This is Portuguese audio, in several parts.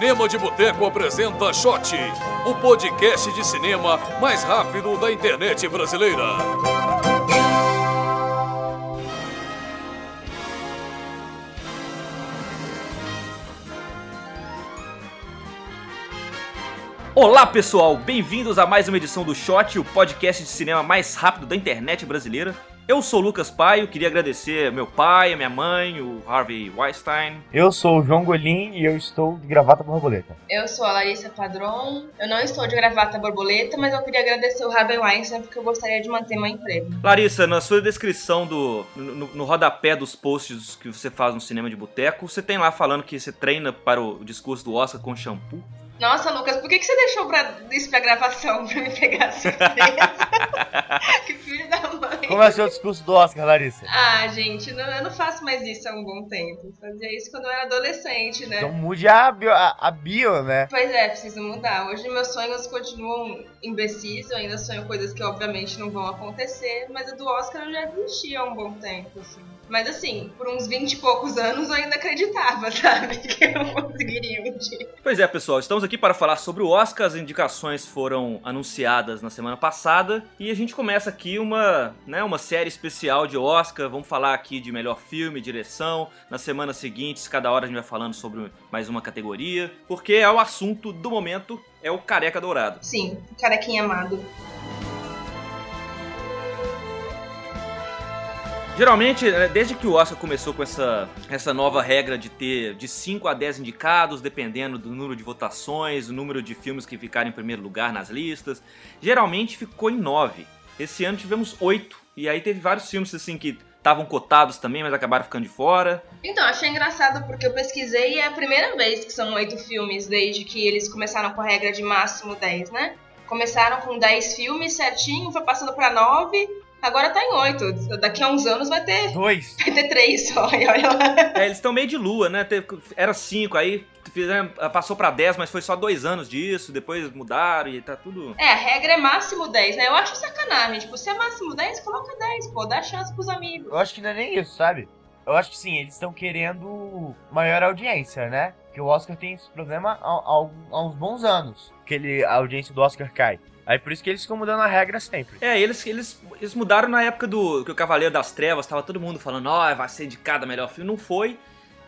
Cinema de Boteco apresenta Shot, o podcast de cinema mais rápido da internet brasileira. Olá pessoal, bem-vindos a mais uma edição do Shot, o podcast de cinema mais rápido da internet brasileira. Eu sou o Lucas Paio, queria agradecer meu pai, a minha mãe, o Harvey Weinstein. Eu sou o João Golim e eu estou de gravata borboleta. Eu sou a Larissa Padron. Eu não estou de gravata borboleta, mas eu queria agradecer o Harvey Weinstein porque eu gostaria de manter meu emprego. Larissa, na sua descrição do no, no rodapé dos posts que você faz no cinema de boteco, você tem lá falando que você treina para o discurso do Oscar com shampoo. Nossa, Lucas, por que, que você deixou pra, isso pra gravação pra me pegar surpresa? que filho da mãe. Como é o seu discurso do Oscar, Larissa? Ah, gente, não, eu não faço mais isso há um bom tempo. Eu fazia isso quando eu era adolescente, né? Então mude a bio, a, a bio, né? Pois é, preciso mudar. Hoje meus sonhos continuam imbecis, eu ainda sonho coisas que obviamente não vão acontecer, mas a do Oscar eu já desisti há um bom tempo, assim. Mas assim, por uns 20 e poucos anos eu ainda acreditava, sabe? Que eu conseguiria um dia. Pois é, pessoal, estamos aqui para falar sobre o Oscar. As indicações foram anunciadas na semana passada e a gente começa aqui uma, né, uma série especial de Oscar. Vamos falar aqui de melhor filme, direção. Nas semanas seguintes, cada hora a gente vai falando sobre mais uma categoria, porque é o assunto do momento, é o Careca Dourado. Sim, carequinha amado. Geralmente, né, desde que o Oscar começou com essa, essa nova regra de ter de 5 a 10 indicados, dependendo do número de votações, o número de filmes que ficaram em primeiro lugar nas listas, geralmente ficou em 9. Esse ano tivemos 8, e aí teve vários filmes assim que estavam cotados também, mas acabaram ficando de fora. Então, achei engraçado porque eu pesquisei e é a primeira vez que são oito filmes desde que eles começaram com a regra de máximo 10, né? Começaram com 10 filmes certinho, foi passando pra 9, agora tá em 8. Daqui a uns anos vai ter, Dois. vai ter 3 só. E olha lá. É, eles estão meio de lua, né? Era 5, aí fizeram- passou pra 10, mas foi só dois anos disso, depois mudaram e tá tudo. É, a regra é máximo 10, né? Eu acho sacanagem. Tipo, se é máximo 10, coloca 10, pô. Dá chance pros amigos. Eu acho que não é nem isso, sabe? Eu acho que sim, eles estão querendo maior audiência, né? Porque o Oscar tem esse problema há, há- há uns bons anos. Que ele, a audiência do Oscar cai. Aí por isso que eles ficam mudando a regra sempre. É, eles, eles, eles mudaram na época do que o Cavaleiro das Trevas, tava todo mundo falando, ó, vai ser indicado melhor filme, não foi.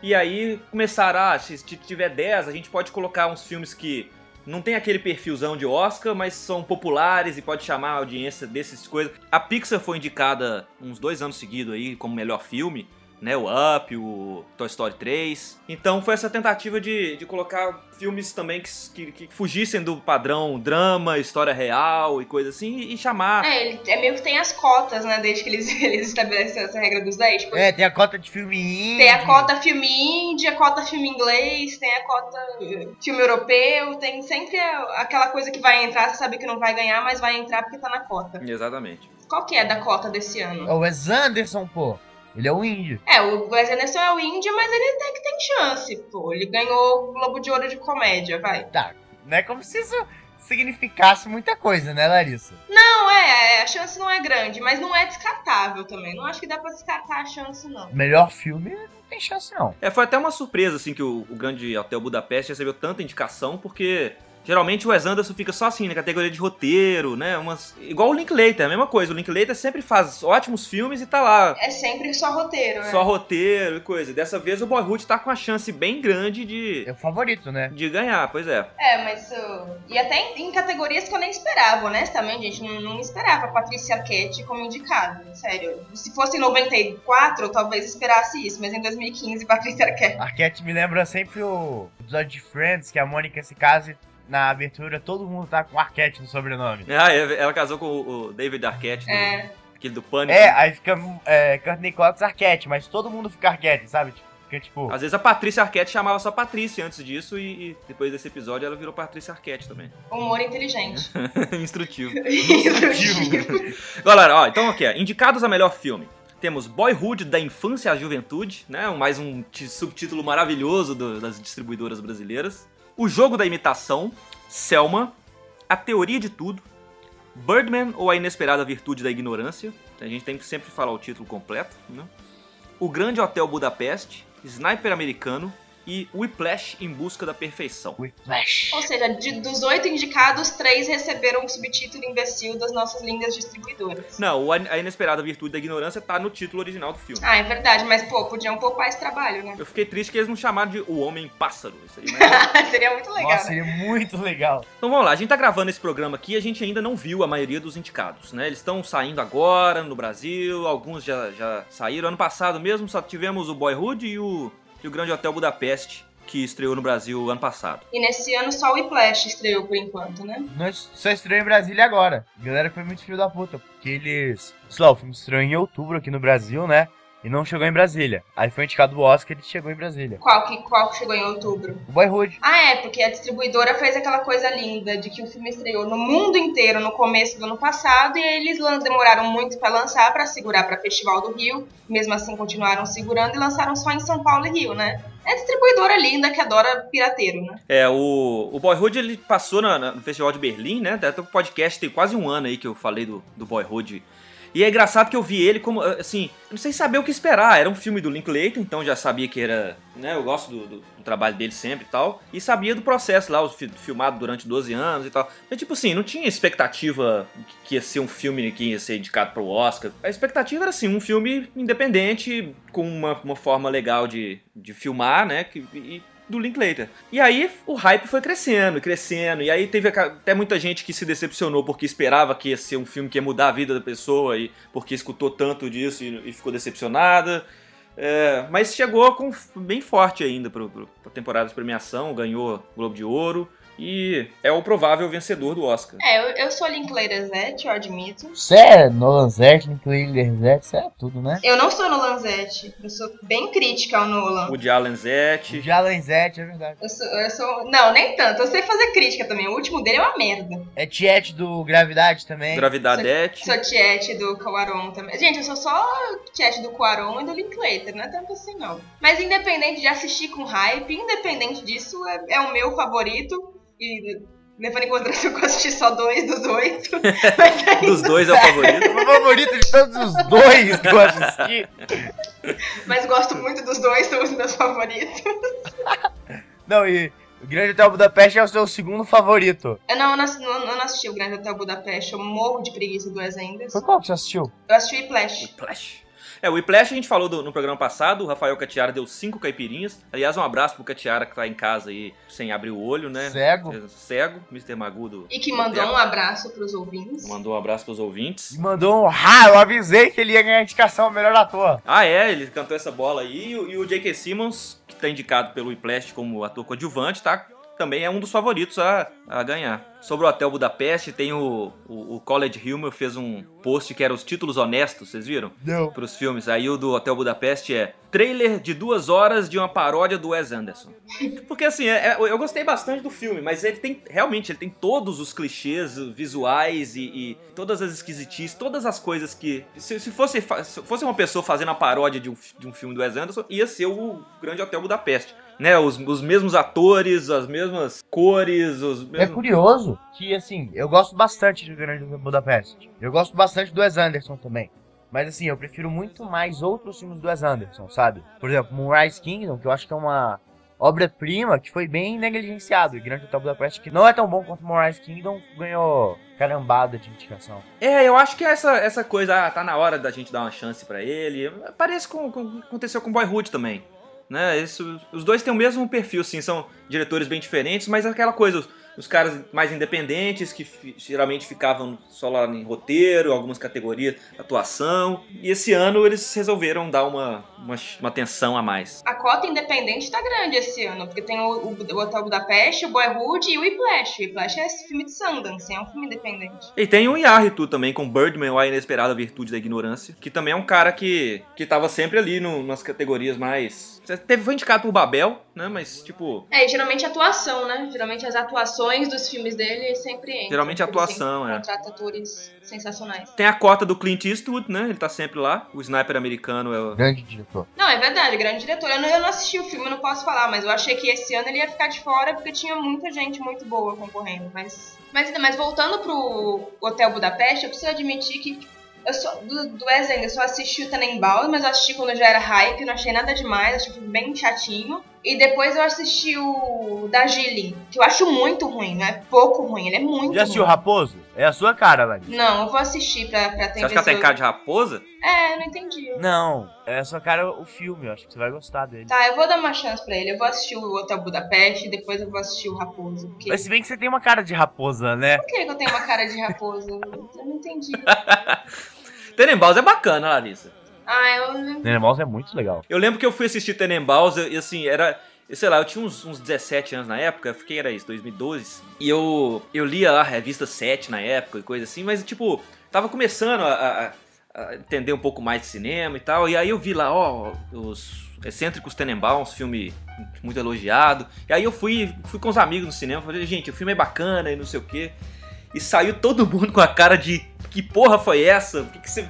E aí começaram, ah, se tiver 10, a gente pode colocar uns filmes que não tem aquele perfilzão de Oscar, mas são populares e pode chamar a audiência desses coisas. A Pixar foi indicada uns dois anos seguidos aí como melhor filme, né? O Up, o Toy Story 3. Então foi essa tentativa de, de colocar filmes também que, que, que fugissem do padrão drama, história real e coisa assim, e chamar. É, ele, é meio que tem as cotas, né? Desde que eles, eles estabeleceram essa regra dos 10. Tipo, É, tem a cota de filme indie. Tem a cota filme indie, a cota filme inglês, tem a cota eh, filme europeu, tem sempre aquela coisa que vai entrar, você sabe que não vai ganhar, mas vai entrar porque tá na cota. Exatamente. Qual que é da cota desse É ano? o Wes Anderson, pô. Ele é o indie. É, o Wes Anderson é o indie, mas ele até que tem chance, pô. Ele ganhou o Globo de Ouro de comédia, vai. Tá, não é como se isso significasse muita coisa, né, Larissa? Não, é, é, a chance não é grande, mas não é descartável também. Não acho que dá pra descartar a chance, não. Melhor filme não tem chance, não. É, foi até uma surpresa, assim, que o, o grande Hotel Budapeste recebeu tanta indicação, porque geralmente o Wes Anderson fica só assim, na categoria de roteiro, né? Umas... Igual o Linklater, a mesma coisa. O Linklater sempre faz ótimos filmes e tá lá. É sempre só roteiro, né? Só roteiro e coisa. Dessa vez o Boyhood tá com a chance bem grande de, É o favorito, né? de ganhar, pois é. É, mas. uh, e até em, em categorias que eu nem esperava, honestamente, gente. Não, não esperava a Patrícia Arquette como indicada. Sério. Se fosse em 94, eu talvez esperasse isso, mas em 2015, Patrícia Arquette. Arquette me lembra sempre o episódio de Friends, que a Mônica se casa e na abertura todo mundo tá com Arquette no sobrenome. Ah, é, ela casou com o David Arquette, do, É. aquele do Pânico. É, aí fica é, Courtney Cox Arquette, mas todo mundo fica Arquette, sabe? Fica tipo. Às vezes a Patrícia Arquette chamava só Patrícia antes disso e, e depois desse episódio ela virou Patrícia Arquette também. Humor inteligente. Instrutivo. Instrutivo. Galera, ó, então aqui, ó, indicados a melhor filme. Temos Boyhood da Infância à Juventude, né? Mais um subtítulo maravilhoso do- das distribuidoras brasileiras. O Jogo da Imitação, Selma, A Teoria de Tudo, Birdman ou A Inesperada Virtude da Ignorância. A gente tem que sempre falar o título completo, né? O Grande Hotel Budapeste, Sniper Americano, e Whiplash em Busca da Perfeição. Whiplash. Ou seja, de- dos oito indicados, três receberam o subtítulo imbecil das nossas lindas distribuidoras. Não, A Inesperada Virtude da Ignorância tá no título original do filme. Ah, é verdade, mas pô, podiam poupar esse trabalho, né? Eu fiquei triste que eles não chamaram de O Homem Pássaro. Isso aí, mas... Seria muito legal, Nossa, né? seria muito legal. Então vamos lá, a gente tá gravando esse programa aqui e a gente ainda não viu a maioria dos indicados, né? Eles estão saindo agora no Brasil, alguns já, já saíram. Ano passado mesmo só tivemos o Boyhood e o, e o Grande Hotel Budapeste, que estreou no Brasil ano passado. E nesse ano só o Whiplash estreou por enquanto, né? Só estreou em Brasília agora. A galera foi muito filho da puta, porque eles. Sei lá, o filme estreou em outubro aqui no Brasil, né? E não chegou em Brasília. Aí foi indicado o Oscar e chegou em Brasília. Qual que, qual que chegou em outubro? O Boyhood. Ah, é, porque a distribuidora fez aquela coisa linda de que o filme estreou no mundo inteiro no começo do ano passado e aí eles demoraram muito pra lançar, pra segurar pra Festival do Rio. Mesmo assim, continuaram segurando e lançaram só em São Paulo e Rio, né? É distribuidora linda que adora pirateiro, né? É, o, o Boyhood ele passou na- na- no Festival de Berlim, né? Até o podcast tem quase um ano aí que eu falei do, do Boyhood. E é engraçado que eu vi ele como, assim, não sei saber o que esperar. Era um filme do Linklater, então já sabia que era, né? Eu gosto do, do- do trabalho dele sempre e tal. E sabia do processo lá, filmado durante 12 anos e tal. Mas, tipo assim, não tinha expectativa que ia ser um filme que ia ser indicado pro Oscar. A expectativa era, assim, um filme independente, com uma, uma forma legal de, de filmar, né? Que, e, do Linklater. E aí o hype foi crescendo, crescendo. E aí teve até muita gente que se decepcionou porque esperava que ia ser um filme que ia mudar a vida da pessoa e porque escutou tanto disso e, e ficou decepcionada. É, mas chegou com bem forte ainda para a temporada de premiação, ganhou Globo de Ouro e é o provável vencedor do Oscar. É, eu, eu sou Linklater Zete, eu admito. Você é Nolan Zete, Linklater Zete, você é tudo, né? Eu não sou Nolan Zete, eu sou bem crítica ao Nolan. O de Alan Zete. Jalen Zete, é verdade. Eu sou, eu sou. Não, nem tanto. Eu sei fazer crítica também. O último dele é uma merda. É Tiet do Gravidade também. Gravidadete. Sou Tiete do Cuaron também. Gente, eu sou só Tiete do Cuaron e do Linklater, não é tanto assim não. Mas independente de assistir com hype, independente disso, é, é o meu favorito. E levando em consideração que eu assisti só dois dos oito. mas, aí- Dos dois é o favorito. O meu favorito de todos os dois que eu assisti. mas gosto muito dos dois, são os meus favoritos. Não, e o Grande Hotel Budapeste é o seu segundo favorito. Eu não, eu não, eu não assisti o Grande Hotel Budapeste, eu morro de preguiça do Wes Anderson. Foi qual que você assistiu? Eu assisti o. Whiplash. É, o Whiplash a gente falou do- no programa passado, o Rafael Catiara deu cinco caipirinhas. Aliás, um abraço pro Catiara que tá em casa aí sem abrir o olho, né? Cego. É, Cego, Mr. Magudo. E que mandou um abraço pros ouvintes. Mandou um abraço pros ouvintes. E mandou um ah, eu avisei que ele ia ganhar a indicação ao melhor ator. Ah, é, ele cantou essa bola aí. E, o- e o J.K. Simmons, que tá indicado pelo Whiplash como ator coadjuvante, tá? Também é um dos favoritos a, a ganhar. Sobre o Hotel Budapeste, tem o, o, o College Humor fez um post que era os títulos honestos, vocês viram? Não. Pros filmes. Aí o do Hotel Budapeste é trailer de duas horas de uma paródia do Wes Anderson. Porque assim, é- é- eu gostei bastante do filme, mas ele tem, realmente, ele tem todos os clichês visuais e, e todas as esquisitices, todas as coisas que... Se, se fosse, se fosse uma pessoa fazendo a paródia de um, de um filme do Wes Anderson, ia ser o Grande Hotel Budapeste. Né, os, os mesmos atores, as mesmas cores, os É mesmos... curioso que, assim, eu gosto bastante de Grande Budapeste. Eu gosto bastante do Wes Anderson também. Mas, assim, eu prefiro muito mais outros filmes do Wes Anderson, sabe? Por exemplo, Moonrise Kingdom, que eu acho que é uma obra-prima que foi bem negligenciado. E Grande Hotel Budapeste, que não é tão bom quanto Moonrise Kingdom, ganhou carambada de indicação. É, eu acho que essa, essa coisa, ah, tá na hora da gente dar uma chance pra ele. Parece com, com aconteceu com Boyhood também. Né? Isso, os dois têm o mesmo perfil, sim, são diretores bem diferentes, mas aquela coisa, os, os caras mais independentes que geralmente ficavam só lá em roteiro, algumas categorias, atuação. E esse ano eles resolveram dar uma, uma, uma atenção a mais. A cota independente tá grande esse ano, porque tem o, o, o Hotel Budapeste, o Boyhood e o Whiplash. O Whiplash é esse filme de Sundance, é um filme independente. E tem o Yarritu também, com Birdman, ou A Inesperada Virtude da Ignorância, que também é um cara que, que tava sempre ali no, nas categorias mais... Teve, foi indicado por Babel, né, mas tipo... É, e geralmente atuação, né? Geralmente as atuações dos filmes dele sempre entram. Geralmente atuação, é. Contrata atores sensacionais. Tem a cota do Clint Eastwood, né, ele tá sempre lá, o sniper americano é o... Grande diretor. Não, é verdade, grande diretor. Eu não, eu não assisti o filme, eu não posso falar, mas eu achei que esse ano ele ia ficar de fora porque tinha muita gente muito boa concorrendo. Mas, mas, mas voltando pro Hotel Budapeste, eu preciso admitir que Eu só, do, do Wes eu só assisti o Tenenbaum, mas eu assisti quando eu já era hype, não achei nada demais, achei bem chatinho. E depois eu assisti o da Gillian, que eu acho muito ruim, não é pouco ruim, ele é muito Já assistiu o ruim. Raposo? É a sua cara, Larissa. Não, eu vou assistir pra, pra ter Você acha que ela tem cara de raposa? É, não entendi. Não, é a sua cara o filme, eu acho que você vai gostar dele. Tá, eu vou dar uma chance pra ele. Eu vou assistir o Hotel Budapeste e depois eu vou assistir o Raposo. Porque... Mas se bem que você tem uma cara de raposa, né? Por que que eu tenho uma cara de raposa? Eu não entendi. Tenenbaums é bacana, Larissa. Ah, eu. Nenemouse é muito legal. Eu lembro que eu fui assistir Tenenbaums e assim, era. Sei lá, eu tinha uns, uns 17 anos na época, eu fiquei, era isso, 2012. E eu, eu lia lá a revista 7 na época e coisa assim, mas tipo, tava começando a, a- a entender um pouco mais de cinema e tal. E aí eu vi lá, ó, os Excêntricos Tenenbaums, filme muito elogiado. E aí eu fui, fui com os amigos no cinema, falei, gente, o filme é bacana e não sei o quê. E saiu todo mundo com a cara de que porra foi essa? Por que, que você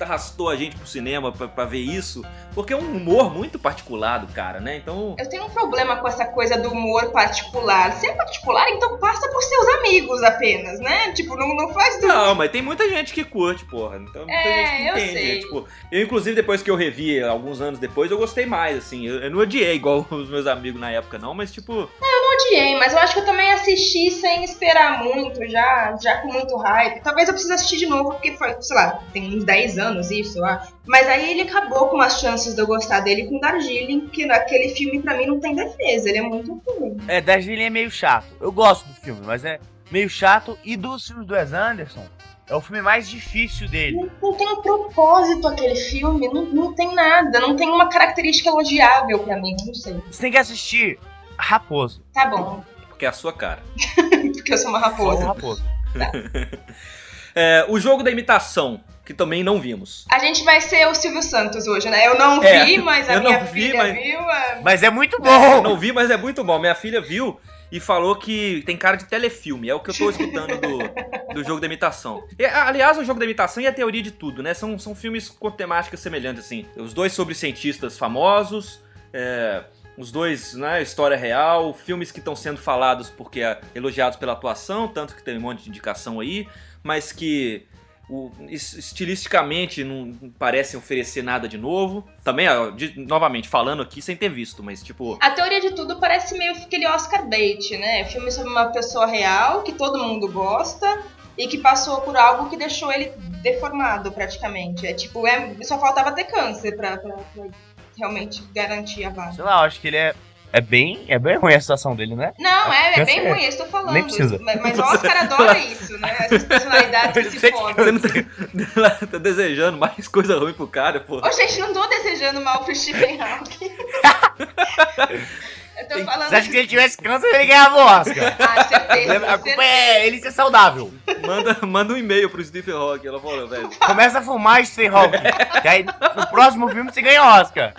arrastou a gente pro cinema pra, pra ver isso? Porque é um humor muito particular do cara, né? Então. Eu tenho um problema com essa coisa do humor particular. Se é particular, então passa por seus amigos apenas, né? Tipo, não, não faz do. Não, mas tem muita gente que curte, porra. Então muita É, gente que eu entende. sei. né? Tipo, eu, inclusive, depois que eu revi alguns anos depois, eu gostei mais, assim. Eu, eu não odiei igual os meus amigos na época, não, mas tipo. Odiei, mas eu acho que eu também assisti sem esperar muito, já, já com muito hype. Talvez eu precise assistir de novo, porque foi, sei lá, tem uns 10 anos isso, eu acho. Mas aí ele acabou com as chances de eu gostar dele com Darjeeling, que aquele filme pra mim não tem defesa, ele é muito ruim. É, Darjeeling é meio chato. Eu gosto do filme, mas é meio chato. E dos filmes do Wes Anderson, é o filme mais difícil dele. Não, não tem um propósito aquele filme, não, não tem nada, não tem uma característica elogiável pra mim, não sei. Você tem que assistir Raposo. Tá bom, Porque é a sua cara. porque eu sou uma Só o raposa. Raposo. É, o jogo da imitação, que também não vimos. A gente vai ser o Silvio Santos hoje, né? Eu não É, vi, mas a eu não minha vi, filha mas- viu. é- Mas é muito Eu bom! não vi, mas é muito bom. Minha filha viu e falou que tem cara de telefilme. É o que eu tô escutando do, do jogo da imitação. E, aliás, o jogo da imitação e a teoria de tudo, né? São, são filmes com temáticas semelhantes, assim. Os dois sobre cientistas famosos, é, os dois, né, história real, filmes que estão sendo falados porque é, elogiados pela atuação, tanto que tem um monte de indicação aí, mas que o- es- estilisticamente não parecem oferecer nada de novo. Também, ó, de- novamente, falando aqui sem ter visto, mas tipo. A teoria de tudo parece meio aquele Oscar bait, né? Filme sobre uma pessoa real que todo mundo gosta e que passou por algo que deixou ele deformado praticamente. É tipo, é, só faltava ter câncer pra, pra- pra realmente garantir a vaga. Sei lá, eu acho que ele é. É bem, é bem ruim a situação dele, né? Não, é, é bem ruim, eu estou falando. nem precisa. Mas, mas o Oscar adora isso, né? Essas personalidades que se que- Você fodem. não tá, tá desejando mais coisa ruim pro cara, pô. Ô, gente, não tô desejando mal pro Stephen Hawking. eu tô falando. Você acha que se ele tivesse câncer, ele ganhava o Oscar? Ah, certeza. A culpa certeza. é ele ser saudável. Manda, manda um e-mail pro Stephen Hawking. Ela falou, velho. Começa a fumar Stephen Hawking. E aí, no próximo filme, você ganha Oscar.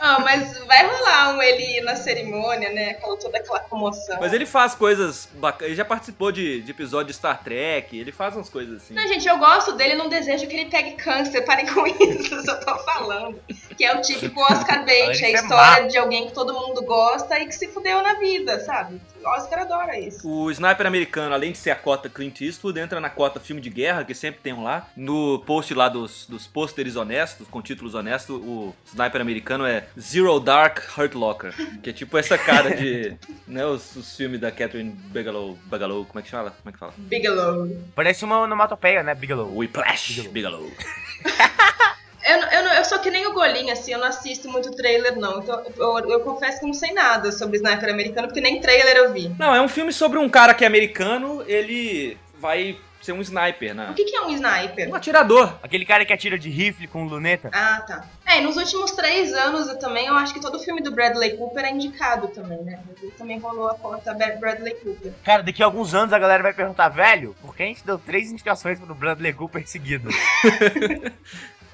Ah, mas vai rolar um ele na cerimônia, né? Aquela, toda aquela comoção. Mas ele faz coisas bacanas. Ele já participou de, de episódio de Star Trek. Ele faz umas coisas assim. Não, gente, eu gosto dele, não desejo que ele pegue câncer, parem com isso, eu só tô falando. Que é o típico Oscar bait, a é história má. de alguém que todo mundo gosta e que se fudeu na vida, sabe? O Oscar adora isso. O Sniper americano, além de ser a cota Clint Eastwood, entra na cota filme de guerra, que sempre tem um lá. No post lá dos, dos pôsteres honestos, com títulos honestos, o Sniper americano é Zero Dark Hurt Locker. Que é tipo essa cara de. né, os, os filmes da Catherine Bigelow. Bigelow, como é que fala? Como é que fala? Bigelow. Parece uma onomatopeia, né, Bigelow? Whiplash Bigelow. Eu, eu, eu sou que nem o Golinho, assim, eu não assisto muito trailer, não. Então, eu, eu confesso que não sei nada sobre Sniper americano, porque nem trailer eu vi. Não, é um filme sobre um cara que é americano, ele vai ser um sniper, né? O que, que é um sniper? Um atirador. Aquele cara que atira de rifle com luneta. Ah, tá. É, e nos últimos três anos eu também, eu acho que todo filme do Bradley Cooper é indicado também, né? Ele também rolou a Ba- Bradley Cooper. Cara, daqui a alguns anos a galera vai perguntar, velho, por que a gente deu três indicações pro Bradley Cooper seguidas?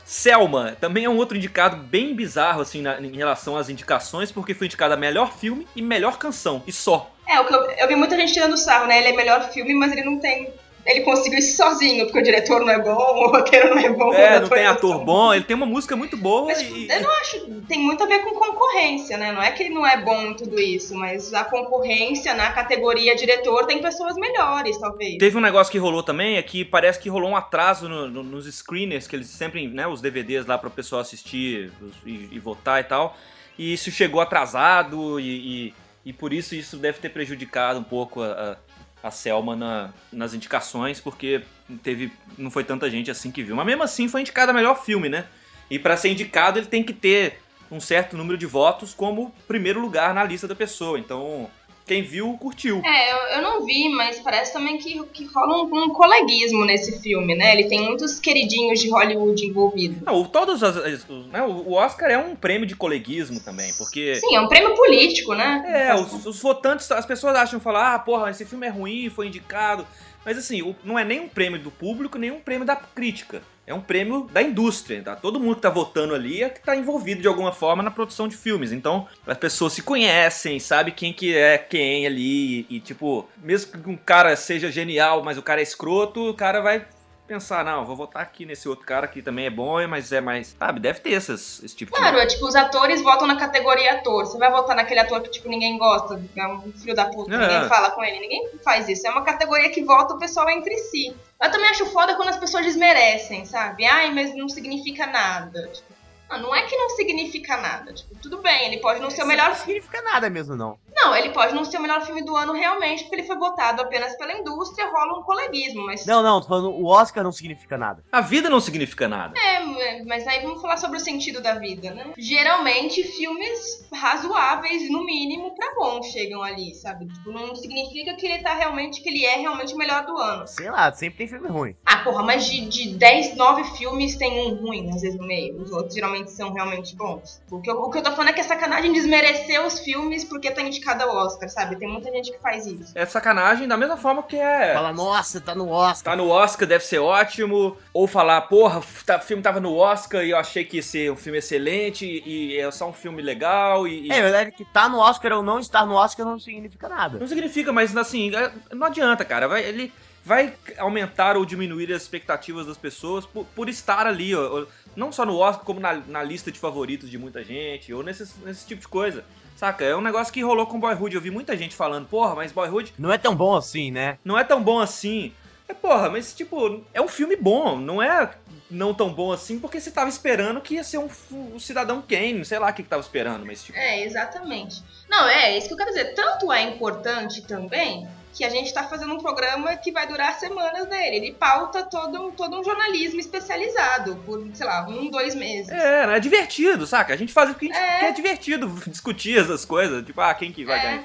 Selma também é um outro indicado bem bizarro, assim, na- em relação às indicações, porque foi indicado a melhor filme e melhor canção, e só. É, eu, eu vi muita gente tirando sarro, né? Ele é melhor filme, mas ele não tem ele conseguiu isso sozinho, porque o diretor não é bom, o roteiro não é bom. É, não tem ator bom, ele tem uma música muito boa Mas, e. eu não acho. Tem muito a ver com concorrência, né? Não é que ele não é bom em tudo isso, mas a concorrência na categoria diretor tem pessoas melhores, talvez. Teve um negócio que rolou também, é que parece que rolou um atraso no- no- nos screeners, que eles sempre, né, os DVDs lá para o pessoal assistir e, e votar e tal. E isso chegou atrasado e, e, e por isso isso deve ter prejudicado um pouco a, a, a Selma na- nas indicações, porque teve não foi tanta gente assim que viu. Mas mesmo assim foi indicado a melhor filme, né? E para ser indicado ele tem que ter um certo número de votos como primeiro lugar na lista da pessoa. Então, quem viu, curtiu. É, eu, eu não vi, mas parece também que, que rola um, um coleguismo nesse filme, né? Ele tem muitos queridinhos de Hollywood envolvidos. Não, o- todos as- os- né, o o Oscar é um prêmio de coleguismo também, porque Sim, é um prêmio político, né? é, os, os votantes, as pessoas acham falar, ah, porra, esse filme é ruim, foi indicado. Mas assim, não é nem um prêmio do público, nem um prêmio da crítica. É um prêmio da indústria, tá? Todo mundo que tá votando ali é que tá envolvido de alguma forma na produção de filmes. Então, as pessoas se conhecem, sabe quem que é quem ali. E, tipo, mesmo que um cara seja genial, mas o cara é escroto, o cara vai pensar, não, vou votar aqui nesse outro cara que também é bom, mas é mais. Sabe, deve ter essas, esse tipo Claro, de. é tipo, os atores votam na categoria ator. Você vai votar naquele ator que, tipo, ninguém gosta, é um filho da puta, É. ninguém fala com ele, ninguém faz isso. É uma categoria que vota o pessoal entre si. Eu também acho foda quando as pessoas desmerecem, sabe? Ai, mas não significa nada. Tipo, não, não é que não significa nada. Tipo, tudo bem, ele pode não ser o melhor Não significa nada mesmo, não. Não, ele pode não ser o melhor filme do ano realmente, porque ele foi votado apenas pela indústria, rola um coleguismo, mas. Não, não, tô falando, o Oscar não significa nada. A vida não significa nada. É, mas aí vamos falar sobre o sentido da vida, né? Geralmente, filmes razoáveis, no mínimo, pra bom chegam ali, sabe? Tipo, não significa que ele tá realmente, que ele é realmente o melhor do ano. Sei lá, sempre tem filme ruim. Ah, porra, mas de, de 10, 9 filmes tem um ruim, às vezes, no meio. Os outros geralmente são realmente bons. O que, eu, o que eu tô falando é que é sacanagem desmerecer os filmes porque tá indicado ao Oscar, sabe? Tem muita gente que faz isso. É sacanagem da mesma forma que é. Fala, nossa, tá no Oscar. Tá no Oscar, deve ser ótimo. Ou falar, porra, tá- o filme tava no Oscar e eu achei que ia ser um filme excelente e é só um filme legal e. e- É, verdade que tá no Oscar ou não estar no Oscar não significa nada. Não significa, mas assim, é- não adianta, cara. Vai, ele vai aumentar ou diminuir as expectativas das pessoas por, por estar ali, ó, não só no Oscar, como na, na lista de favoritos de muita gente, ou nesse, nesse tipo de coisa. Saca? É um negócio que rolou com Boyhood. Eu vi muita gente falando, porra, mas Boyhood Não é tão bom assim, né? não é tão bom assim. É, porra, mas tipo, é um filme bom, não é não tão bom assim, porque você tava esperando que ia ser um, um Cidadão Kane, sei lá o que que tava esperando, mas tipo... É, exatamente. Não, é isso que eu quero dizer. Tanto é importante também que a gente tá fazendo um programa que vai durar semanas dele. Ele pauta todo, um- todo um jornalismo especializado por, sei lá, um, dois meses. É, né, é divertido, saca? A gente faz porque a gente É. quer divertido discutir essas coisas, tipo, ah, quem que vai É. ganhar?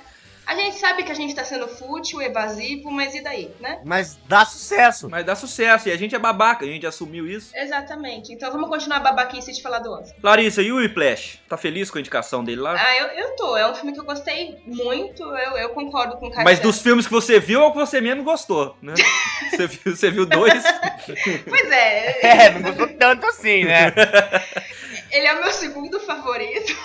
A gente sabe que a gente tá sendo fútil, evasivo, mas e daí, né? Mas dá sucesso. Mas dá sucesso, e a gente é babaca, a gente assumiu isso. Exatamente. Então vamos continuar a babaquice de falar do Oscar. Larissa, e o Whiplash? Tá feliz com a indicação dele lá? Ah, eu, eu tô. É um filme que eu gostei muito. Eu, eu concordo com o Cassiano. Mas dos filmes que você viu, é o que você menos gostou, né? você, viu, você viu dois? Pois é, É, não gostou tanto assim, né? ele é o meu segundo favorito.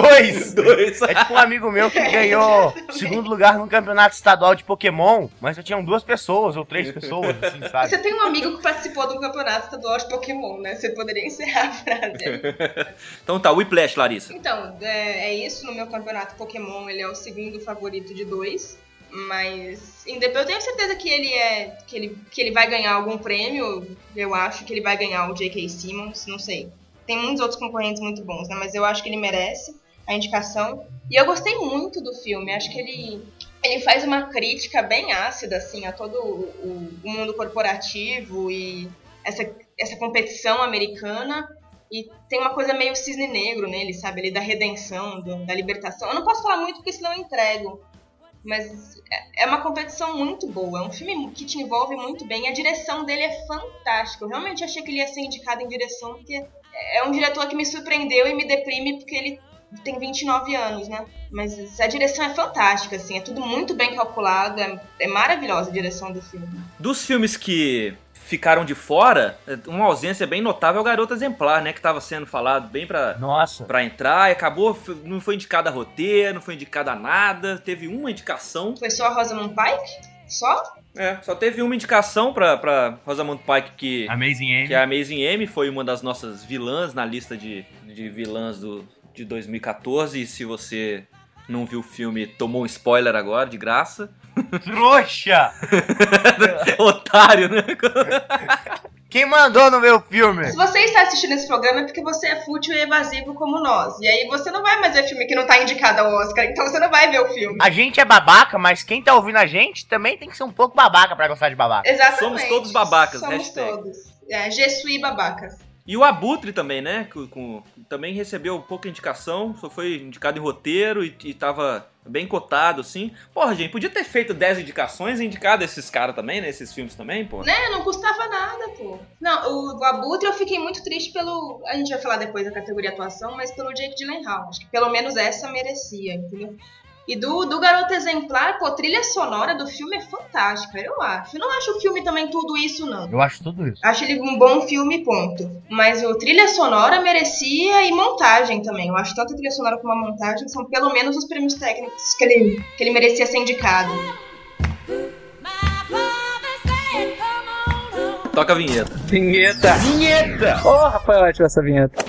Dois. dois. É tipo um amigo meu que ganhou segundo lugar num campeonato estadual de Pokémon, mas só tinham duas pessoas ou três pessoas, assim, sabe? Você tem um amigo que participou do campeonato estadual de Pokémon, né? Você poderia encerrar a frase. Então tá, Whiplash, Larissa. Então, é, é isso. No meu campeonato Pokémon, ele é o segundo favorito de dois. Mas eu tenho certeza que ele é. Que ele, que ele vai ganhar algum prêmio. Eu acho que ele vai ganhar o J.K. Simmons, não sei. Tem muitos outros concorrentes muito bons, né? Mas eu acho que ele merece a indicação. E eu gostei muito do filme. Acho que ele. Ele faz uma crítica bem ácida, assim, a todo o, o- mundo corporativo e essa, essa competição americana. E tem uma coisa meio cisne negro nele, sabe? Ele da redenção, do- da libertação. Eu não posso falar muito porque senão eu entrego. Mas é- é uma competição muito boa. É um filme que te envolve muito bem. A direção dele é fantástica. Eu realmente achei que ele ia ser indicado em direção, porque é um diretor que me surpreendeu e me deprime porque ele tem 29 anos, né? Mas a direção é fantástica, assim. É tudo muito bem calculado. É, é maravilhosa a direção do filme. Dos filmes que ficaram de fora, uma ausência bem notável é o Garota Exemplar, né? Que tava sendo falado bem pra, Nossa. pra entrar e acabou, não foi indicada a roteiro, não foi indicada a nada, teve uma indicação. Foi só a Rosamund Pike? Só? É, só teve uma indicação pra, pra Rosamund Pike que, Amazing Amy. que é a Amazing Amy, foi uma das nossas vilãs na lista de, de vilãs do, de 2014. E se você não viu o filme, tomou um spoiler agora, de graça. Trouxa! Otário, né? Quem mandou no meu filme? Se você está assistindo esse programa é porque você é fútil e evasivo como nós. E aí você não vai mais ver filme que não tá indicado ao Oscar, então você não vai ver o filme. A gente é babaca, mas quem tá ouvindo a gente também tem que ser um pouco babaca pra gostar de babaca. Exatamente. Somos todos babacas, Somos hashtag. todos. É, Je suis babacas. E o Abutre também, né? Com, com- também recebeu pouca indicação, só foi indicado em roteiro e, e tava bem cotado, assim. Porra, gente, podia ter feito 10 indicações e indicado esses caras também, né? Esses filmes também, pô. Né? Não custava nada, pô. Não, o, o Abutre eu fiquei muito triste pelo. A gente vai falar depois da categoria atuação, mas pelo Jake Gyllenhaal. Acho que pelo menos essa merecia, entendeu? E do, do Garoto Exemplar, pô, a trilha sonora do filme é fantástica, eu acho. Eu não acho o filme também tudo isso, não. Eu acho tudo isso. Acho ele um bom filme, ponto. Mas o trilha sonora merecia e montagem também. Eu acho tanto a trilha sonora como a montagem são pelo menos os prêmios técnicos que ele, que ele merecia ser indicado. Toca a vinheta. Vinheta! Vinheta! Porra, foi ótima essa vinheta.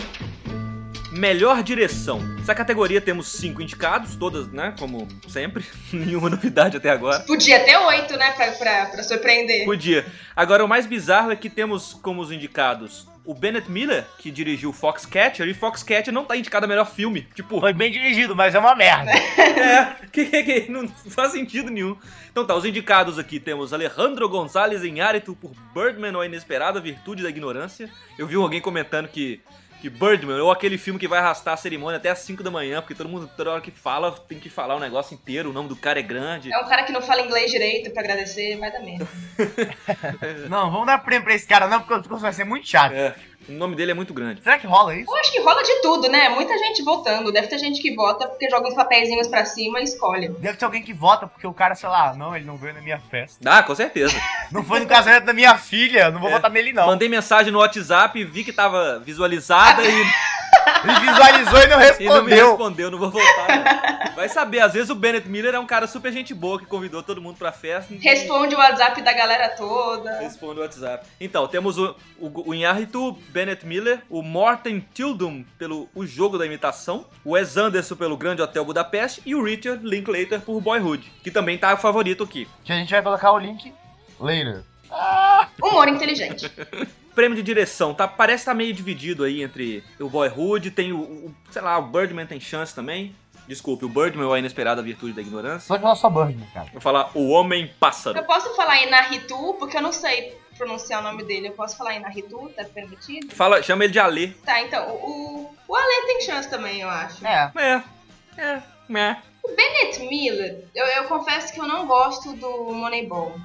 Melhor direção. Nessa categoria temos cinco indicados, todas, né? Como sempre. Nenhuma novidade até agora. Podia ter oito, né, pra, pra, pra surpreender. Podia. Agora, o mais bizarro é que temos como os indicados o Bennett Miller, que dirigiu Foxcatcher, e Foxcatcher não tá indicado a melhor filme. Tipo, Foi bem dirigido, mas é uma merda. é, que, que, que não faz sentido nenhum. Então tá, os indicados aqui temos Alejandro Gonzalez Iñárritu por Birdman ou a Inesperada Virtude da Ignorância. Eu vi alguém comentando que, que Birdman ou aquele filme que vai arrastar a cerimônia até as 5 da manhã, porque todo mundo, toda hora que fala, tem que falar o negócio inteiro, o nome do cara é grande. É um cara que não fala inglês direito pra agradecer, vai dar merda. Não, vamos dar prêmio pra esse cara não, porque o discurso vai ser muito chato. É, o nome dele é muito grande. Será que rola isso? Eu acho que rola de tudo, né? Muita gente votando. Deve ter gente que vota porque joga uns papeizinhos pra cima e escolhe. Deve ter alguém que vota porque o cara, sei lá, não, ele não veio na minha festa. Ah, com certeza. Não foi no casamento da minha filha, não vou É. votar nele não. Mandei mensagem no WhatsApp, vi que tava visualizada e, Ele visualizou e não e não me respondeu. respondeu, não vou voltar. não. Vai saber, às vezes o Bennett Miller é um cara super gente boa que convidou todo mundo pra festa. Responde o WhatsApp da galera toda. Responde o WhatsApp. Então, temos o, o, o Inharritu Bennett Miller, o Morten Tildum pelo O Jogo da Imitação, o Wes Anderson pelo Grande Hotel Budapeste e o Richard Linklater por Boyhood, que também tá favorito aqui. Que a gente vai colocar o link later. Humor inteligente. Prêmio de direção, tá, parece estar tá meio dividido aí entre o Boyhood, tem o, o- sei lá, o Birdman tem chance também. Desculpe, o Birdman ou a Inesperada Virtude da Ignorância. Que falar só Birdman, cara. Vou falar o Homem Pássaro. Eu posso falar Inaritu, porque eu não sei pronunciar o nome dele. Eu posso falar Inaritu, tá permitido? Fala, chama ele de Alê. Tá, então, o, o, o Ale tem chance também, eu acho. É. É, é, é. O Bennett Miller, eu, eu confesso que eu não gosto do Moneyball.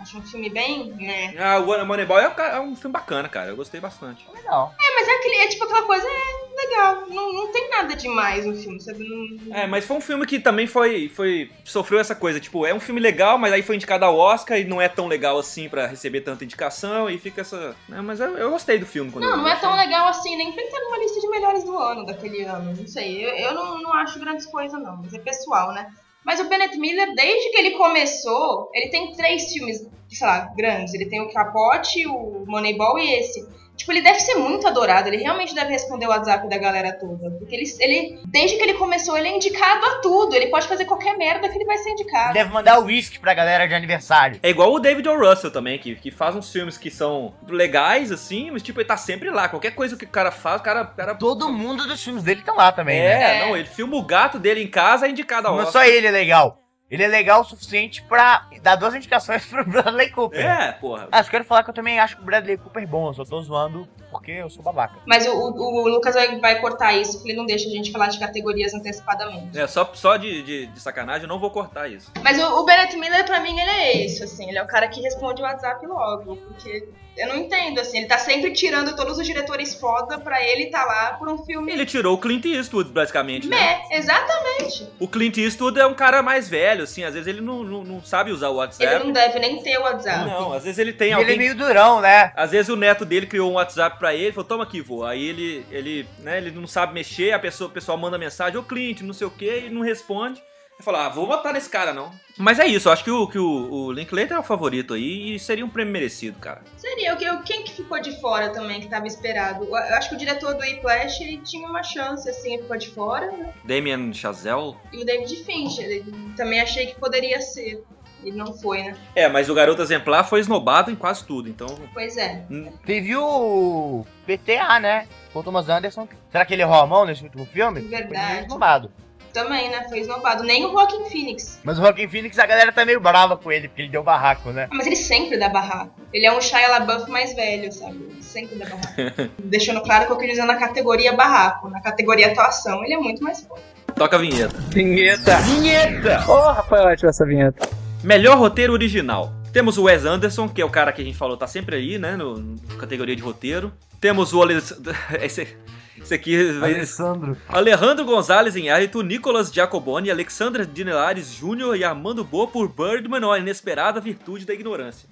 Acho um filme bem, né? Ah, o Moneyball é um é um filme bacana, cara. Eu gostei bastante. Legal. É, mas é, aquele, é tipo aquela coisa, é legal. Não, não tem nada demais no filme, sabe? Não- É, mas foi um filme que também foi, foi. sofreu essa coisa. Tipo, é um filme legal, mas aí foi indicado ao Oscar e não é tão legal assim pra receber tanta indicação e fica essa. né, mas eu, eu gostei do filme quando Não, eu não é tão legal assim, nem pra estar numa lista de melhores do ano, daquele ano. Não sei, eu, eu não, não acho grandes coisas, não, mas é pessoal, né? Mas o Bennett Miller, desde que ele começou, ele tem três filmes, sei lá, grandes. Ele tem o Capote, o Moneyball e esse. Tipo, ele deve ser muito adorado, ele realmente deve responder o WhatsApp da galera toda. Porque ele, ele desde que ele começou, ele é indicado a tudo. Ele pode fazer qualquer merda que ele vai ser indicado. Deve mandar o whisky pra galera de aniversário. É igual o David O. Russell também, que, que faz uns filmes que são legais, assim, mas tipo, ele tá sempre lá. Qualquer coisa que o cara faz, o cara. o cara Todo mundo dos filmes dele tá lá também, né? É, né? não, ele filma o gato dele em casa, é indicado ao Não Oscar. só ele é legal. Ele é legal o suficiente pra dar duas indicações pro Bradley Cooper. É, porra. Ah, só quero falar que eu também acho que o Bradley Cooper é bom, eu só tô zoando porque eu sou babaca. Mas o, o- o Lucas vai, vai cortar isso, porque ele não deixa a gente falar de categorias antecipadamente. É, só, só de, de, de sacanagem, eu não vou cortar isso. Mas o, o Bennett Miller, pra mim, ele é isso, assim. Ele é o cara que responde o WhatsApp logo. Porque eu não entendo, assim. Ele tá sempre tirando todos os diretores foda pra ele tá lá por um filme. Ele tirou o Clint Eastwood, basicamente, né? É, exatamente. O Clint Eastwood é um cara mais velho, assim, às vezes ele não, não, não sabe usar o Ele WhatsApp. não deve nem ter o WhatsApp. Não, às vezes ele tem E alguém... ele é meio durão, né? Às vezes o neto dele criou um WhatsApp pra ele, falou, toma aqui, vô. Aí ele, ele, né, ele não sabe mexer, a pessoa, o pessoal manda mensagem, ô Clint, não sei o que, e não responde. Ele falou, ah, vou votar nesse cara, não. Mas é isso, eu acho que o, que o, o Linklater é o favorito aí e seria um prêmio merecido, cara. Seria, o- quem que ficou de fora também, que tava esperado? Eu acho que o diretor do Whiplash, ele tinha uma chance, assim, ele ficou de fora, né? Damien Chazelle. E o David Fincher, ele também achei que poderia ser. Ele não foi, né? É, mas o Garoto Exemplar foi esnobado em quase tudo, então... Pois é. Teve o PTA, né? Com o Thomas Anderson. Será que ele errou a mão nesse último filme? Verdade. Foi esnobado. Também, né? Foi esnobado. Nem o Joaquin Phoenix. Mas o Joaquin Phoenix, a galera tá meio brava com ele, porque ele deu barraco, né? Ah, Mas ele sempre dá barraco. Ele é um Shia LaBeouf mais velho, sabe? Ele sempre dá barraco. Deixando claro que eu queria dizer na categoria barraco. Na categoria atuação, ele é muito mais forte. Toca a vinheta. Vinheta! Vinheta! Ô, Rafael, ativa essa vinheta. Melhor roteiro original. Temos o Wes Anderson, que é o cara que a gente falou, tá sempre aí, né, no, no categoria de roteiro. Temos o Alex... esse, esse aqui. Alessandro. Alejandro Gonzalez em Arito, Nicolas Giacoboni, Alexandra Dinelares Jr. e Armando Boa por Birdman, ó, a inesperada virtude da ignorância.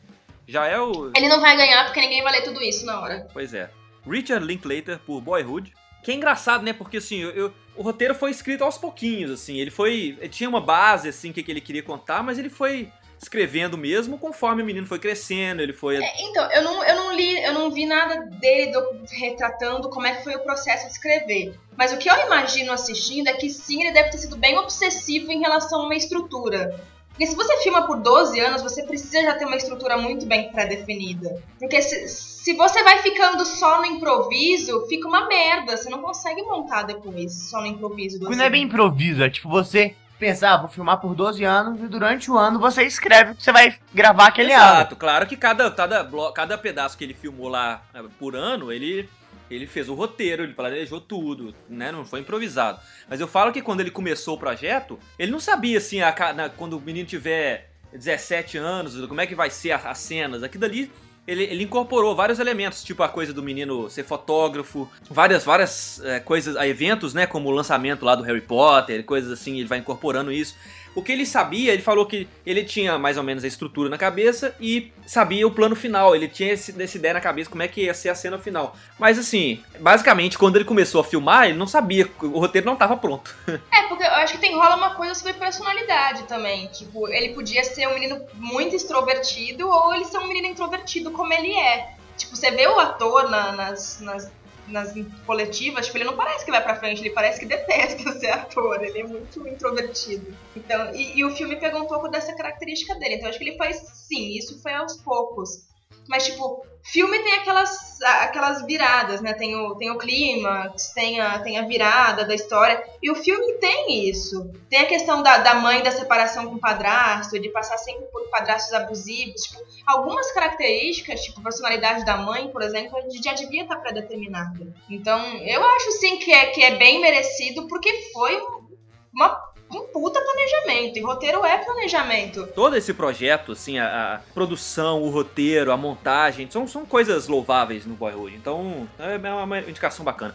Já é o... Ele não vai ganhar porque ninguém vai ler tudo isso na hora. Pois é. Richard Linklater por Boyhood. Que é engraçado, né? Porque assim, eu, eu- o roteiro foi escrito aos pouquinhos, assim. Ele foi. Ele tinha uma base, assim, que, que ele queria contar, mas ele foi escrevendo mesmo conforme o menino foi crescendo, ele foi. É, então, eu não, eu não li, eu não vi nada dele do- retratando como é que foi o processo de escrever. Mas o que eu imagino assistindo é que sim, ele deve ter sido bem obsessivo em relação a uma estrutura. Porque se você filma por 12 anos, você precisa já ter uma estrutura muito bem pré-definida. Porque se, se você vai ficando só no improviso, fica uma merda. Você não consegue montar depois, só no improviso. 12 Não é bem improviso, é tipo você pensar, ah, vou filmar por 12 anos e durante o ano você escreve que você vai gravar aquele ano. Exato, claro que cada, cada, blo- cada pedaço que ele filmou lá eh, por ano, ele. Ele fez o roteiro, ele planejou tudo, né? Não foi improvisado. Mas eu falo que quando ele começou o projeto, ele não sabia assim, a na- quando o menino tiver 17 anos, como é que vai ser as cenas. Aquilo dali ele, ele incorporou vários elementos, tipo a coisa do menino ser fotógrafo, várias, várias é, coisas, eventos, né, como o lançamento lá do Harry Potter, coisas assim, ele vai incorporando isso. O que ele sabia, ele falou que ele tinha mais ou menos a estrutura na cabeça e sabia o plano final, ele tinha esse, essa ideia na cabeça como é que ia ser a cena final. Mas assim, basicamente, quando ele começou a filmar, ele não sabia, o roteiro não estava pronto. É, porque eu acho que tem rola uma coisa sobre personalidade também. Tipo, ele podia ser um menino muito extrovertido ou ele ser um menino introvertido como ele é. Tipo, você vê o ator na- nas, nas, nas coletivas, tipo, ele não parece que vai pra frente, ele parece que detesta ser ator, ele é muito introvertido. Então, e, e o filme pegou um pouco dessa característica dele. Então, acho que ele foi, sim, isso foi aos poucos. Mas, tipo, filme tem aquelas, aquelas viradas, né? Tem o, tem o clímax, tem a, tem a virada da história. E o filme tem isso. Tem a questão da, da mãe da separação com o padrasto, de passar sempre por padrastos abusivos. Tipo, algumas características, tipo a personalidade da mãe, por exemplo, já devia estar pré-determinada. Então, eu acho sim que é, que é bem merecido, porque foi um- uma, um puta planejamento. E roteiro é planejamento. Todo esse projeto, assim, a, a produção, o roteiro, a montagem, são, são coisas louváveis no Boyhood. Então, é uma, uma indicação bacana.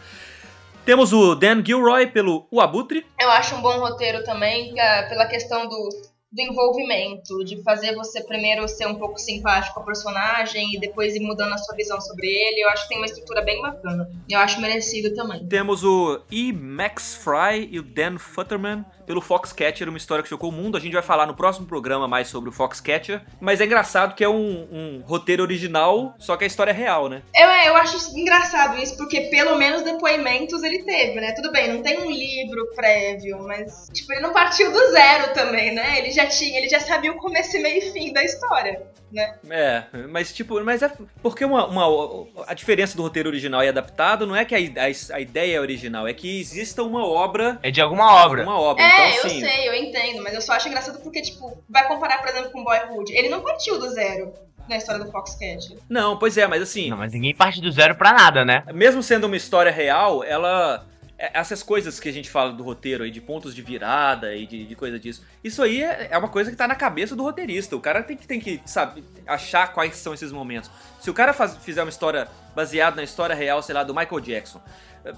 Temos o Dan Gilroy pelo O Abutre. Eu acho um bom roteiro também ah, pela questão do, do envolvimento, de fazer você primeiro ser um pouco simpático ao personagem e depois ir mudando a sua visão sobre ele. Eu acho que tem uma estrutura bem bacana. Eu acho merecido também. Temos o E. Max Fry e o Dan Futterman pelo Foxcatcher, uma história que chocou o mundo. A gente vai falar no próximo programa mais sobre o Foxcatcher. Mas é engraçado que é um, um roteiro original, só que a história é real, né? Eu, eu acho engraçado isso, porque pelo menos depoimentos ele teve, né? Tudo bem, não tem um livro prévio, mas tipo, ele não partiu do zero também, né? Ele já tinha, ele já sabia o começo, meio e fim da história, né? É, mas tipo, mas é porque uma, uma- a diferença do roteiro original e adaptado não é que a, a, a ideia é original, é que exista uma obra, É de alguma obra. uma obra. É, então, assim, eu sei, eu entendo, mas eu só acho engraçado porque, tipo, vai comparar, por exemplo, com Boyhood. Ele não partiu do zero na história do Foxcatcher. Não, pois é, mas assim, Não, mas ninguém parte do zero pra nada, né? mesmo sendo uma história real, ela. é- Essas coisas que a gente fala do roteiro aí, de pontos de virada e de, de coisa disso, isso aí é, é uma coisa que tá na cabeça do roteirista. O cara tem que, tem que sabe, achar quais são esses momentos. Se o cara faz- fizer uma história baseada na história real, sei lá, do Michael Jackson,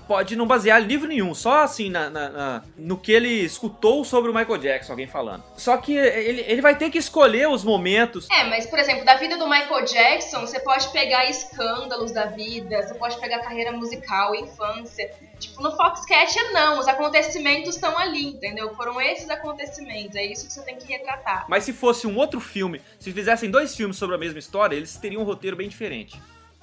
pode não basear livro nenhum, só assim na, na- na- no que ele escutou sobre o Michael Jackson, alguém falando. Só que ele, ele vai ter que escolher os momentos. É, mas, por exemplo, da vida do Michael Jackson, você pode pegar escândalos da vida, você pode pegar carreira musical, infância. Tipo, no Foxcatcher, não. Os acontecimentos estão ali, entendeu? Foram esses acontecimentos. É isso que você tem que retratar. Mas se fosse um outro filme, se fizessem dois filmes sobre a mesma história, eles teriam um roteiro bem diferente.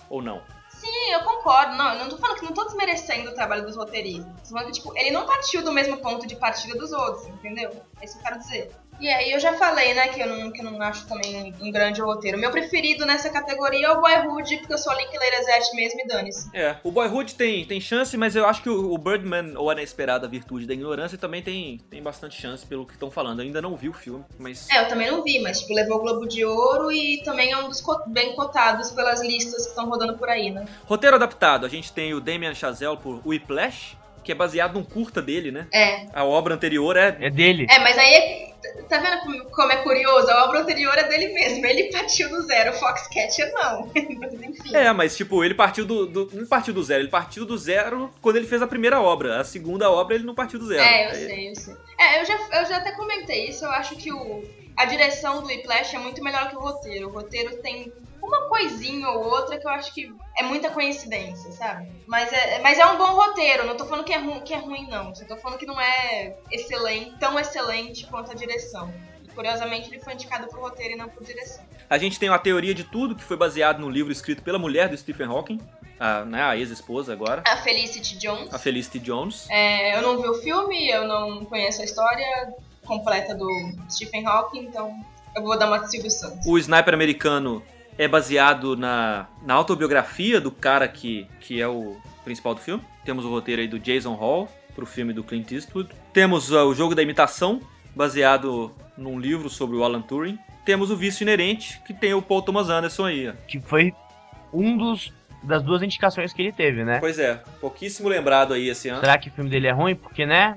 Ou não? Sim, eu concordo. Não, eu não tô falando que não tô desmerecendo o trabalho dos roteiristas. Tô falando que, tipo, ele não partiu do mesmo ponto de partida dos outros, entendeu? É isso que eu quero dizer. E aí eu já falei, né, que eu não, que eu não acho também um, grande roteiro. Meu preferido nessa categoria é o Boyhood, porque eu sou Linklater Zet mesmo e dane-se. É, o Boyhood tem, tem chance, mas eu acho que o, o Birdman, ou a inesperada virtude da ignorância, também tem, tem bastante chance pelo que estão falando. Eu ainda não vi o filme, mas. É, eu também não vi, mas tipo, levou o Globo de Ouro e também é um dos co- bem cotados pelas listas que estão rodando por aí, né? Roteiro adaptado, a gente tem o Damien Chazelle por Whiplash, que é baseado num curta dele, né? É. A obra anterior é. É dele. É, mas aí é- tá vendo como, é curioso? A obra anterior é dele mesmo. Ele partiu do zero, o Foxcatcher não. mas enfim. É, mas tipo, ele partiu do, do- Não partiu do zero, ele partiu do zero quando ele fez a primeira obra. A segunda obra ele não partiu do zero. É, eu sei, eu sei. É, eu já, eu já até comentei isso. Eu acho que o, a direção do Whiplash é muito melhor que o roteiro. O roteiro tem uma coisinha ou outra que eu acho que é muita coincidência, sabe? Mas é, mas é um bom roteiro. Não tô falando que é, ru, que é ruim, não. Só tô falando que não é excelente, tão excelente quanto a direção. E, curiosamente, ele foi indicado pro roteiro e não por direção. A gente tem uma teoria de tudo que foi baseado no livro escrito pela mulher do Stephen Hawking, a, né, a ex-esposa agora, A Felicity Jones. a Felicity Jones. É, eu não vi o filme, eu não conheço a história completa do Stephen Hawking, então eu vou dar uma de Silvio Santos. O Sniper americano é baseado na, na autobiografia do cara que, que é o principal do filme. Temos o roteiro aí do Jason Hall pro filme do Clint Eastwood. Temos uh, o jogo da imitação, baseado num livro sobre o Alan Turing. Temos o vício inerente, que tem o Paul Thomas Anderson aí. ó. Que foi um dos das duas indicações que ele teve, né? Pois é, pouquíssimo lembrado aí esse ano. Será que o filme dele é ruim? Porque, né?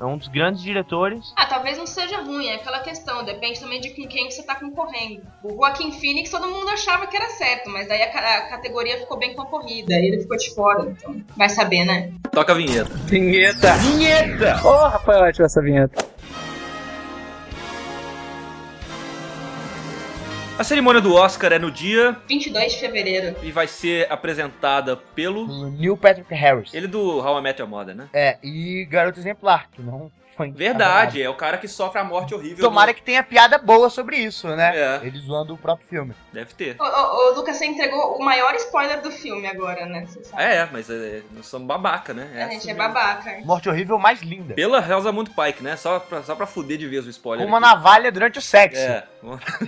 É um dos grandes diretores. Ah, talvez não seja ruim, é aquela questão, depende também de com quem que você tá concorrendo. O Joaquim Phoenix todo mundo achava que era certo, mas daí a, a categoria ficou bem concorrida, aí ele ficou de fora, então vai saber, né? Toca a vinheta. Vinheta. Vinheta. Porra, foi ótima essa vinheta. A cerimônia do Oscar é no dia 22 de fevereiro. e vai ser apresentada pelo. O Neil Patrick Harris. Ele do How I Met Your Mother, né? É, e Garoto Exemplar, que não Verdade, é o cara que sofre a morte horrível. Tomara do- que tenha piada boa sobre isso, né? É. Ele zoando o próprio filme. Deve ter. Ô, ô, ô, Lucas, você entregou o maior spoiler do filme agora, né? É, mas é, nós somos babaca, né? a gente assim é mesmo. babaca. Morte horrível mais linda. Pela Rosamund Pike, né? Só pra, só pra fuder de vez o spoiler. Com uma aqui. navalha durante o sexo. É.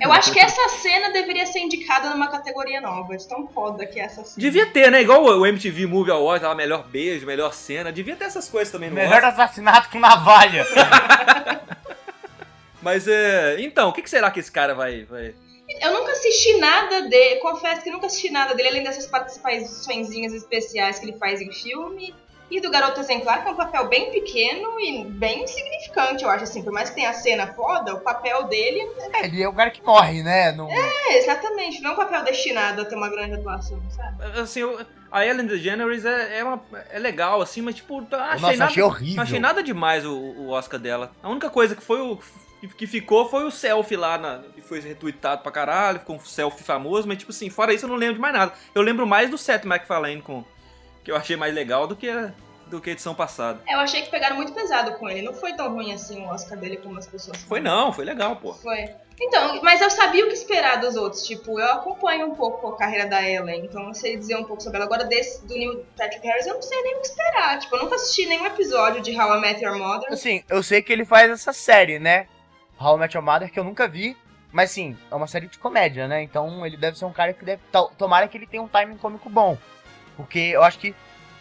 Eu acho que essa cena deveria ser indicada numa categoria nova, de tão foda que é essa cena. Devia ter, né? Igual o MTV Movie Awards, lá, melhor beijo, melhor cena. Devia ter essas coisas também no Melhor Oscar. assassinato com navalha. Mas é. Então, o que, que será que esse cara vai. vai... Eu nunca assisti nada dele, confesso que nunca assisti nada dele, além dessas participaçõezinhas especiais que ele faz em filme. E do Garoto Exemplar, que é um papel bem pequeno e bem insignificante, eu acho, assim. Por mais que tenha a cena foda, o papel dele É, ele é o cara que morre, né? Não... é exatamente, não é um papel destinado a ter uma grande atuação, sabe? Assim, eu- a Ellen DeGeneres é, é, uma, é legal, assim, mas tipo, tá- achei Nossa, nada. achei horrível. Não achei nada demais o, o Oscar dela. A única coisa que foi o. que ficou foi o selfie lá, na, que foi retweetado pra caralho, ficou um selfie famoso, mas tipo assim, fora isso eu não lembro de mais nada. Eu lembro mais do Seth MacFarlane com. Que eu achei mais legal do que, a- do que a edição passada. É, Eu achei que pegaram muito pesado com ele, não foi tão ruim assim o Oscar dele como as pessoas Foi falam. não, foi legal, pô. Foi. Então, mas eu sabia o que esperar dos outros. Tipo, eu acompanho um pouco a carreira da Ellen, então eu sei dizer um pouco sobre ela. Agora, desse do Neil Patrick Harris, eu não sei nem o que esperar. Tipo, eu nunca assisti nenhum episódio de How I Met Your Mother. Assim, eu sei que ele faz essa série, né? How I Met Your Mother, que eu nunca vi. Mas sim, é uma série de comédia, né? Então ele deve ser um cara que deve. to- Tomara que ele tenha um timing cômico bom. Porque eu acho que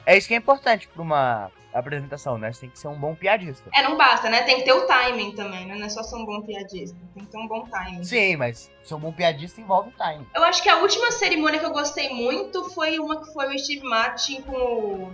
é isso que é importante pra uma apresentação, né? Você tem que ser um bom piadista. É, não basta, né? Tem que ter o timing também, né? Não é só ser um bom piadista. Tem que ter um bom timing. Sim, mas ser um bom piadista envolve timing. Eu acho que a última cerimônia que eu gostei muito foi uma que foi o Steve Martin com o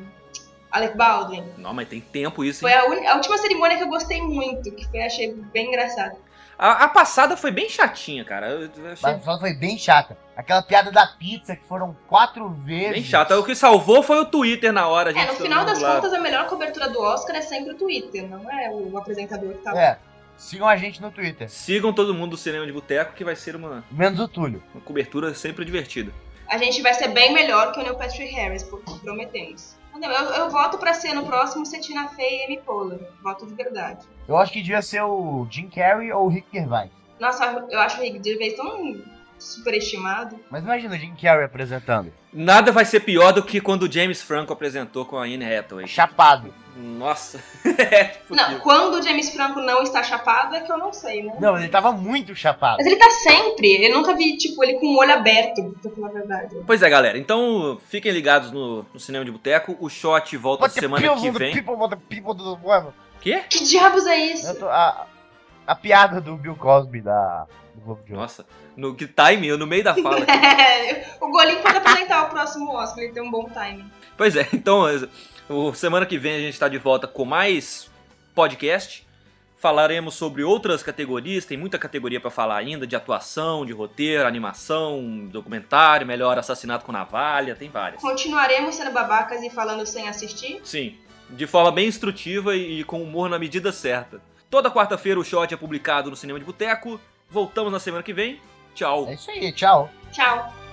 Alec Baldwin. Não, mas tem tempo isso, Foi hein? a, uni- a última cerimônia que eu gostei muito, que foi, achei bem engraçado. A, a passada foi bem chatinha, cara. Eu, eu achei Mas só foi bem chata. Aquela piada da pizza que foram quatro vezes. bem chata. O que salvou foi o Twitter na hora, gente. É, no final das lá. contas, a melhor cobertura do Oscar é sempre o Twitter, não é o apresentador que tá. É. Sigam a gente no Twitter. Sigam todo mundo do Cinema de Boteco, que vai ser uma, Menos o Túlio. uma cobertura sempre divertida. A gente vai ser bem melhor que o Neil Patrick Harris, porque prometemos. Não, Eu, eu voto pra ser no próximo Cetina Fey e Amy Poehler. Voto de verdade. Eu acho que devia ser o Jim Carrey ou o Rick Gervais. Nossa, eu acho o Rick Gervais tão superestimado. Mas imagina o Jim Carrey apresentando. Nada vai ser pior do que quando o James Franco apresentou com a Anne Hathaway. Chapado. Nossa. é, Não, quando o James Franco não está chapado é que eu não sei, né? Não, ele tava muito chapado. Mas ele tá sempre. Eu nunca vi, tipo, ele com o olho aberto, pra falar a verdade. Pois é, galera. Então fiquem ligados no, no Cinema de Boteco. O Shot volta What semana que vem. people, people the- Quê? Que diabos é isso? Eu tô- a, a piada do Bill Cosby da, do Globo de Ouro. Nossa, no que time, eu no meio da fala. É, o Golim pode apresentar o próximo Oscar, ele tem um bom timing. Pois é, então, o, semana que vem a gente está de volta com mais podcast. Falaremos sobre outras categorias, tem muita categoria para falar ainda, de atuação, de roteiro, animação, documentário, melhor assassinato com navalha, tem várias. Continuaremos sendo babacas e falando sem assistir? Sim, de forma bem instrutiva e com humor na medida certa. Toda quarta-feira o shot é publicado no Cinema de Boteco. Voltamos na semana que vem. Tchau. É isso aí, tchau. Tchau.